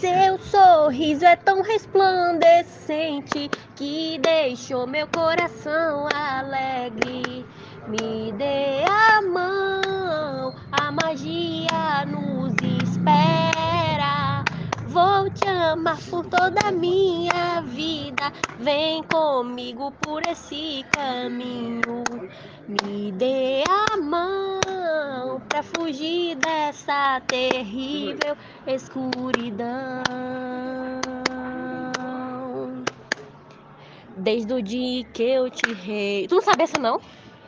Seu sorriso é tão resplandecente que deixou meu coração alegre. Me dê a mão, a magia nos espera. Vou te amar por toda a minha vida. Vem comigo por esse caminho. Me dê a mão pra fugir dessa terrível escuridão. Desde o dia que eu te rei. Tu não sabe essa não?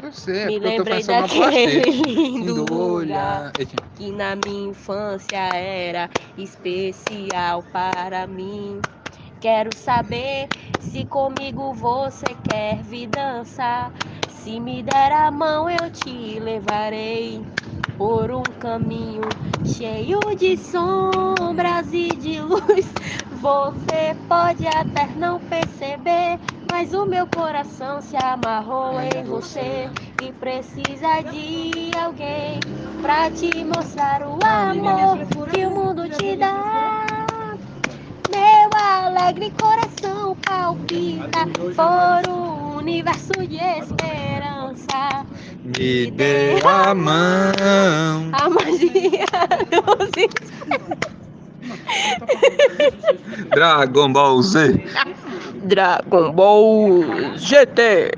Eu sei, é Me lembrei daquele lindo olhar. Que na minha infância era especial para mim. Quero saber se comigo você quer vir dançar. Se me der a mão, eu te levarei por um caminho cheio de sombras e de luz. Você pode até não perceber, mas o meu coração se amarrou em você e precisa de alguém pra te mostrar o amor que o mundo te dá. Meu alegre coração palpita por um universo de esperança. Me dê a mão. A magia dos Dragon Ball Z. Dragon Ball GT.